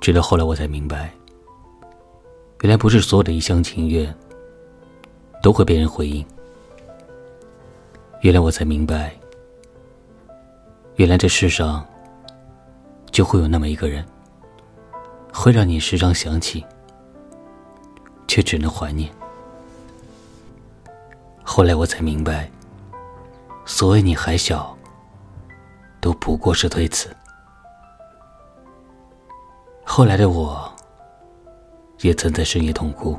直到后来我才明白，原来不是所有的一厢情愿都会被人回应。原来我才明白，原来这世上就会有那么一个人，会让你时常想起，却只能怀念。后来我才明白，所谓你还小，都不过是推辞。后来的我，也曾在深夜痛哭。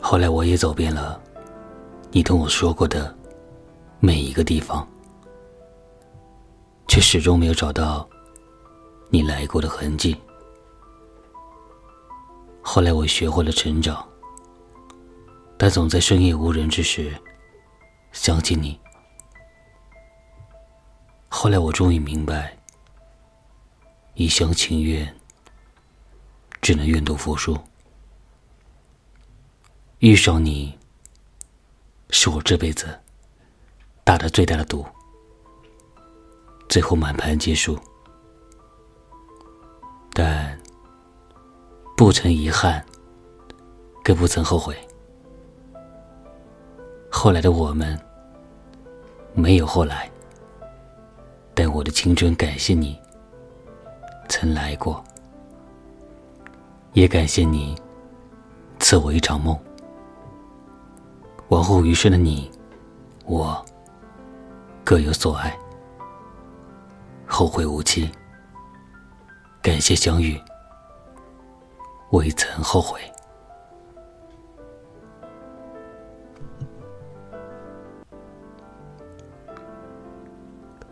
后来我也走遍了。你跟我说过的每一个地方，却始终没有找到你来过的痕迹。后来我学会了成长，但总在深夜无人之时想起你。后来我终于明白，一厢情愿只能愿赌服输。遇上你。是我这辈子打的最大的赌，最后满盘皆输，但不曾遗憾，更不曾后悔。后来的我们没有后来，但我的青春感谢你曾来过，也感谢你赐我一场梦。往后余生的你，我各有所爱，后会无期。感谢相遇，未曾后悔。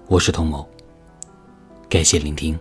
我是童某，感谢聆听。